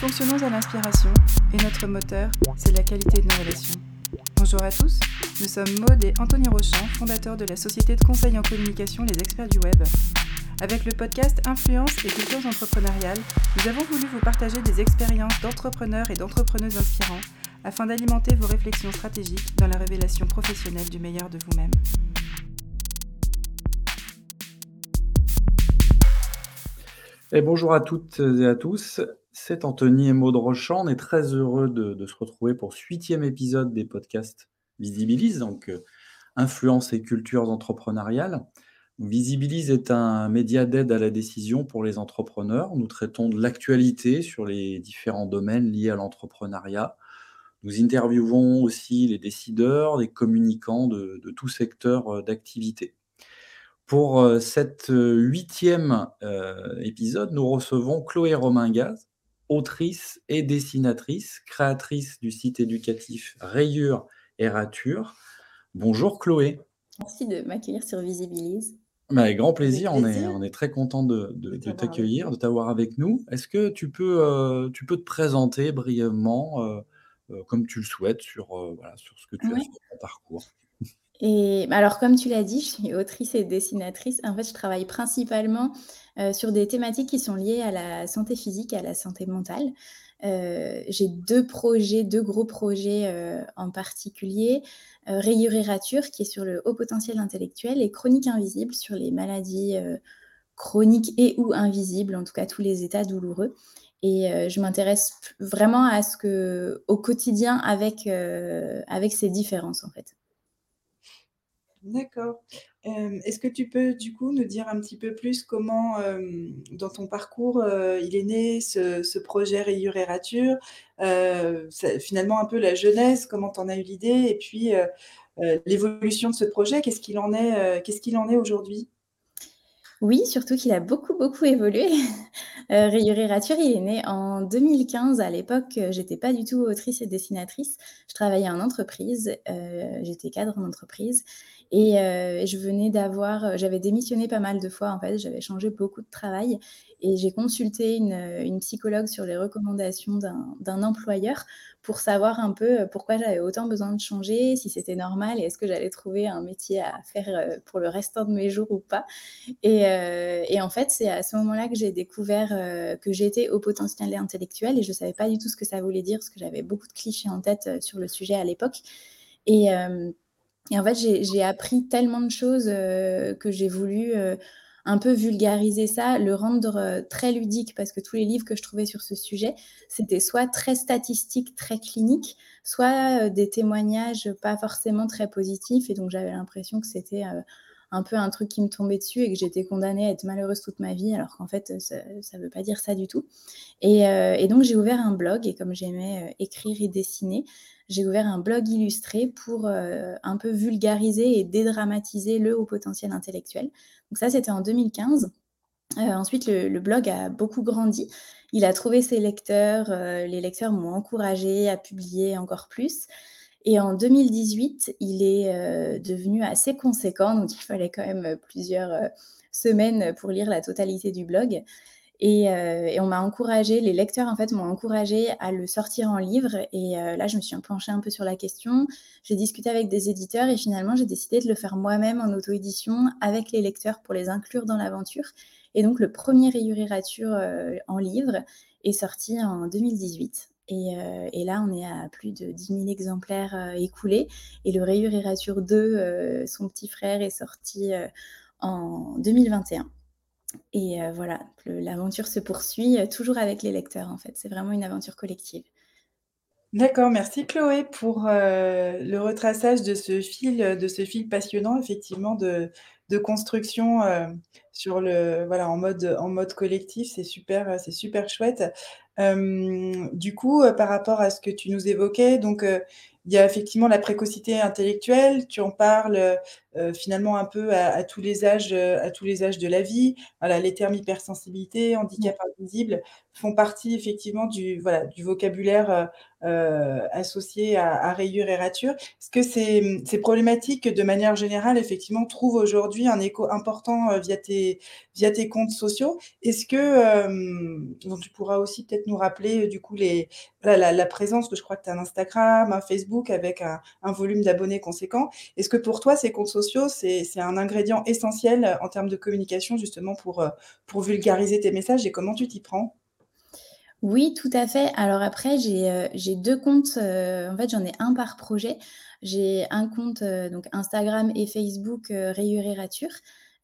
fonctionnons à l'inspiration et notre moteur, c'est la qualité de nos relations. Bonjour à tous, nous sommes Maude et Anthony Rochant, fondateurs de la société de conseil en communication Les Experts du Web. Avec le podcast Influence et cultures entrepreneuriales, nous avons voulu vous partager des expériences d'entrepreneurs et d'entrepreneuses inspirants afin d'alimenter vos réflexions stratégiques dans la révélation professionnelle du meilleur de vous-même. Et bonjour à toutes et à tous, c'est Anthony et Maud Rochant. On est très heureux de, se retrouver pour ce huitième épisode des podcasts Visibilise, donc euh, influence et cultures entrepreneuriales. Visibilise est un média d'aide à la décision pour les entrepreneurs. Nous traitons de l'actualité sur les différents domaines liés à l'entrepreneuriat. Nous interviewons aussi les décideurs, les communicants de, de tout secteur euh, d'activité. Pour euh, cet huitième épisode, nous recevons Chloé Romain-Gaz, autrice et dessinatrice, créatrice du site éducatif Rayure et Rature. Bonjour Chloé. Merci de m'accueillir sur Visibilise. Bah, avec grand plaisir, On, est, on est très content de, t'accueillir, de t'avoir avec nous. Est-ce que tu peux, tu peux te présenter brièvement, comme tu le souhaites, sur, sur ce que tu as fait dans ton parcours? Et alors, comme tu l'as dit, je suis autrice et dessinatrice. En fait, je travaille principalement euh, sur des thématiques qui sont liées à la santé physique et à la santé mentale. Euh, j'ai deux projets, deux gros projets euh, en particulier. Rayure et rature, qui est sur le haut potentiel intellectuel, et Chronique invisible, sur les maladies chroniques et ou invisibles, en tout cas tous les états douloureux. Et je m'intéresse vraiment au quotidien avec ces différences, en fait. D'accord. est-ce que tu peux, du coup, nous dire un petit peu plus comment, dans ton parcours, il est né ce projet Rature? finalement un peu la jeunesse, comment tu en as eu l'idée? Et puis, l'évolution de ce projet, qu'est-ce qu'il en est, qu'est-ce qu'il en est aujourd'hui? Oui, surtout qu'il a beaucoup, beaucoup évolué. Euh, il est né en 2015. À l'époque, j'étais pas du tout autrice et dessinatrice. Je travaillais en entreprise, j'étais cadre en entreprise et je venais d'avoir j'avais démissionné pas mal de fois, en fait, j'avais changé beaucoup de travail et j'ai consulté une, psychologue sur les recommandations d'un employeur pour savoir un peu pourquoi j'avais autant besoin de changer, si c'était normal et est-ce que j'allais trouver un métier à faire pour le restant de mes jours ou pas. Et, en fait, c'est à ce moment-là que j'ai découvert que j'étais au potentiel intellectuel et je ne savais pas du tout ce que ça voulait dire parce que j'avais beaucoup de clichés en tête sur le sujet à l'époque. Et, en fait, j'ai appris tellement de choses que j'ai voulu un peu vulgariser ça, le rendre euh, très ludique, parce que tous les livres que je trouvais sur ce sujet, c'était soit très statistique, très clinique, soit euh, des témoignages pas forcément très positifs. Et donc j'avais l'impression que c'était euh, un peu un truc qui me tombait dessus et que j'étais condamnée à être malheureuse toute ma vie, alors qu'en fait, ça ne veut pas dire ça du tout. Et, et donc j'ai ouvert un blog, et comme j'aimais écrire et dessiner, j'ai ouvert un blog illustré pour euh, un peu vulgariser et dédramatiser le haut potentiel intellectuel. Donc ça, c'était en 2015. Euh, ensuite, le, blog a beaucoup grandi. Il a trouvé ses lecteurs. Euh, les lecteurs m'ont encouragé à publier encore plus. Et en 2018, il est devenu assez conséquent. Donc, il fallait quand même plusieurs semaines pour lire la totalité du blog. Euh, et, on m'a encouragé, les lecteurs en fait m'ont encouragé à le sortir en livre. Et euh, là, je me suis penchée un peu sur la question. J'ai discuté avec des éditeurs et finalement, j'ai décidé de le faire moi-même en auto-édition avec les lecteurs pour les inclure dans l'aventure. Et donc, le premier Rayurirature euh, en livre est sorti en 2018. Et, et, là, on est à plus de 10 000 exemplaires écoulés. Et le Rayurirature 2, son petit frère, est sorti en 2021. Et euh, voilà, l'aventure se poursuit euh, toujours avec les lecteurs en fait. C'est vraiment une aventure collective. D'accord, merci Chloé pour euh, le retraçage de ce fil, de ce fil passionnant effectivement de, construction sur le voilà en mode en mode collectif. C'est super, c'est super chouette. du coup, par rapport à ce que tu nous évoquais, donc il y a effectivement la précocité intellectuelle, tu en parles euh, finalement un peu à, tous les âges, euh, à tous les âges de la vie. Voilà, les termes hypersensibilité, handicap invisible font partie effectivement du, voilà, du vocabulaire euh, associé à, rayure et rature. Est-ce que ces, ces, problématiques, de manière générale, effectivement, trouvent aujourd'hui un écho important via, tes, via tes comptes sociaux? Est-ce que, dont tu pourras aussi peut-être nous rappeler du coup les, la, présence que je crois que tu as un Instagram, un Facebook avec un, volume d'abonnés conséquent. Est-ce que pour toi, ces comptes sociaux, c'est un ingrédient essentiel en termes de communication justement pour, pour vulgariser tes messages et comment tu t'y prends oui, tout à fait. Alors après, j'ai deux comptes. en fait, j'en ai un par projet. J'ai un compte donc Instagram et Facebook Rayure et Rature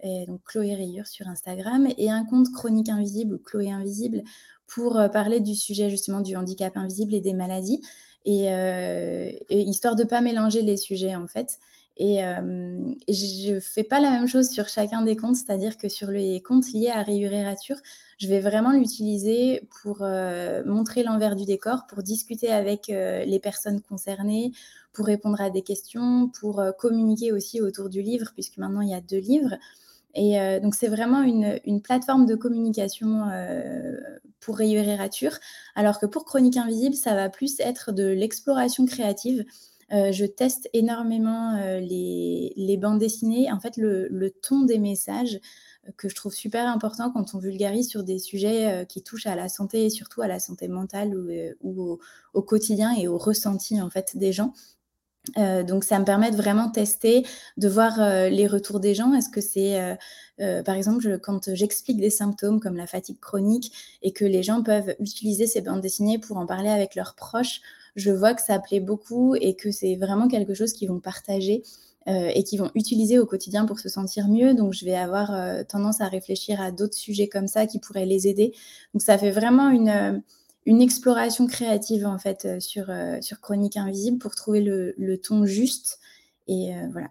et donc Chloé Rayure sur Instagram, et un compte Chronique Invisible ou Chloé Invisible pour euh, parler du sujet justement du handicap invisible et des maladies, et, euh, histoire de pas mélanger les sujets en fait. Et, euh, je ne fais pas la même chose sur chacun des comptes, c'est-à-dire que sur les comptes liés à Rayure et Rature, je vais vraiment l'utiliser pour montrer l'envers du décor, pour discuter avec les personnes concernées, pour répondre à des questions, pour communiquer aussi autour du livre, puisque maintenant il y a deux livres. Et euh, donc, c'est vraiment une, plateforme de communication euh, pour Rayure et Rature, alors que pour Chronique Invisible, ça va plus être de l'exploration créative. Euh, je teste énormément les, bandes dessinées, en fait, le, ton des messages que je trouve super important quand on vulgarise sur des sujets qui touchent à la santé et surtout à la santé mentale ou, au, quotidien et au ressenti en fait des gens. Euh, donc ça me permet de vraiment tester, de voir euh, les retours des gens. Est-ce que c'est, euh, par exemple, quand j'explique des symptômes comme la fatigue chronique et que les gens peuvent utiliser ces bandes dessinées pour en parler avec leurs proches, je vois que ça plaît beaucoup et que c'est vraiment quelque chose qu'ils vont partager et qu'ils vont utiliser au quotidien pour se sentir mieux. Donc je vais avoir tendance à réfléchir à d'autres sujets comme ça qui pourraient les aider. Donc ça fait vraiment une une exploration créative en fait euh, sur, euh, Chronique Invisible pour trouver le, ton juste. Et euh, voilà.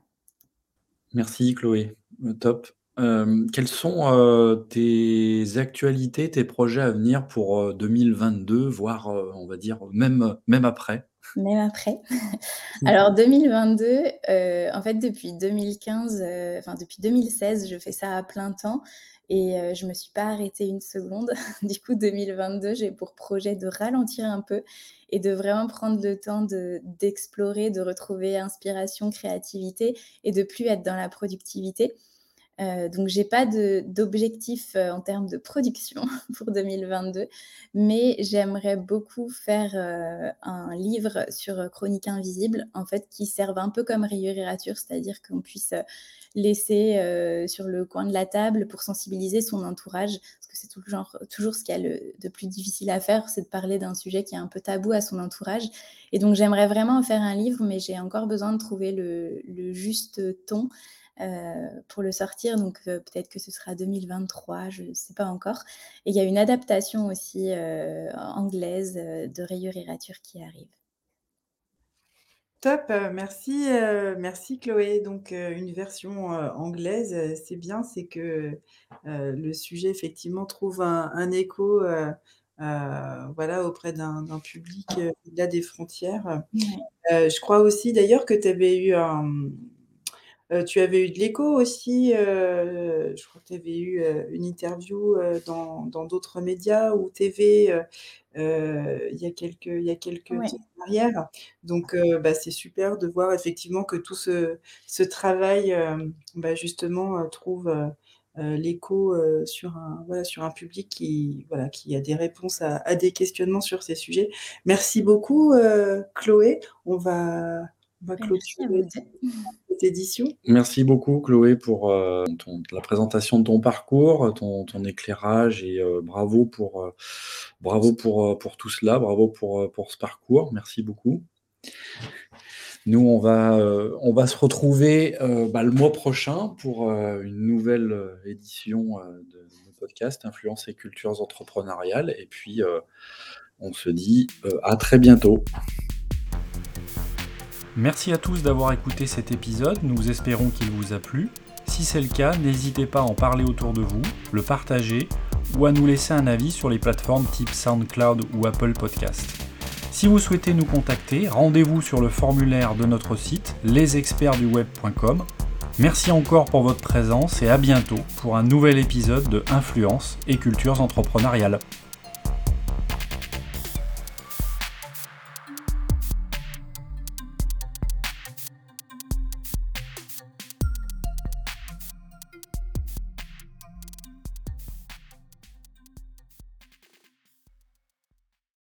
Merci Chloé, top. Quelles sont tes actualités, tes projets à venir pour 2022, voire on va dire même, même après? Même après. Alors 2022, en fait depuis 2015, enfin depuis 2016, je fais ça à plein temps. Et euh, je ne me suis pas arrêtée une seconde. du coup, 2022, j'ai pour projet de ralentir un peu et de vraiment prendre le temps d'explorer, de, retrouver inspiration, créativité et de plus être dans la productivité. Euh, donc, j'ai pas d'objectif euh, en termes de production pour 2022, mais j'aimerais beaucoup faire euh, un livre sur Chronique Invisible, en fait, qui serve un peu comme rayure et rature, c'est-à-dire qu'on puisse laisser sur le coin de la table pour sensibiliser son entourage, parce que c'est toujours, ce qu'il y a de plus difficile à faire, c'est de parler d'un sujet qui est un peu tabou à son entourage. Et donc, j'aimerais vraiment en faire un livre, mais j'ai encore besoin de trouver le, le juste ton. Euh, pour le sortir. Donc euh, peut-être que ce sera 2023, je ne sais pas encore. Et il y a une adaptation aussi euh, anglaise de Rayure et Rature qui arrive. Top, merci, merci Chloé. Donc une version anglaise, c'est bien, c'est que le sujet effectivement trouve un, écho voilà, auprès d'un public au-delà des frontières. je crois aussi d'ailleurs que tu avais eu un, euh, tu avais eu de l'écho aussi, euh, je crois que tu avais eu, euh, une interview, dans d'autres médias ou TV, il y a quelques il y a quelques ouais. Donc bah, c'est super de voir effectivement que tout ce ce travail, bah, justement, trouve, l'écho, sur un voilà, sur un public qui voilà, qui a des réponses à à des questionnements sur ces sujets. Merci beaucoup, Chloé. On va on va clôturer édition. Merci beaucoup Chloé pour euh, la présentation de ton parcours, ton, éclairage et euh, bravo pour, euh, bravo pour, pour tout cela, bravo pour, pour ce parcours. Merci beaucoup. Nous, on va, on va se retrouver bah, le mois prochain pour une nouvelle édition de, de podcast Influence et cultures entrepreneuriales. Et puis, on se dit à très bientôt. Merci à tous d'avoir écouté cet épisode, nous espérons qu'il vous a plu. Si c'est le cas, n'hésitez pas à en parler autour de vous, le partager ou à nous laisser un avis sur les plateformes type SoundCloud ou Apple Podcast. Si vous souhaitez nous contacter, rendez-vous sur le formulaire de notre site lesexpertsduweb.com. Merci encore pour votre présence et à bientôt pour un nouvel épisode de Influence et cultures entrepreneuriales.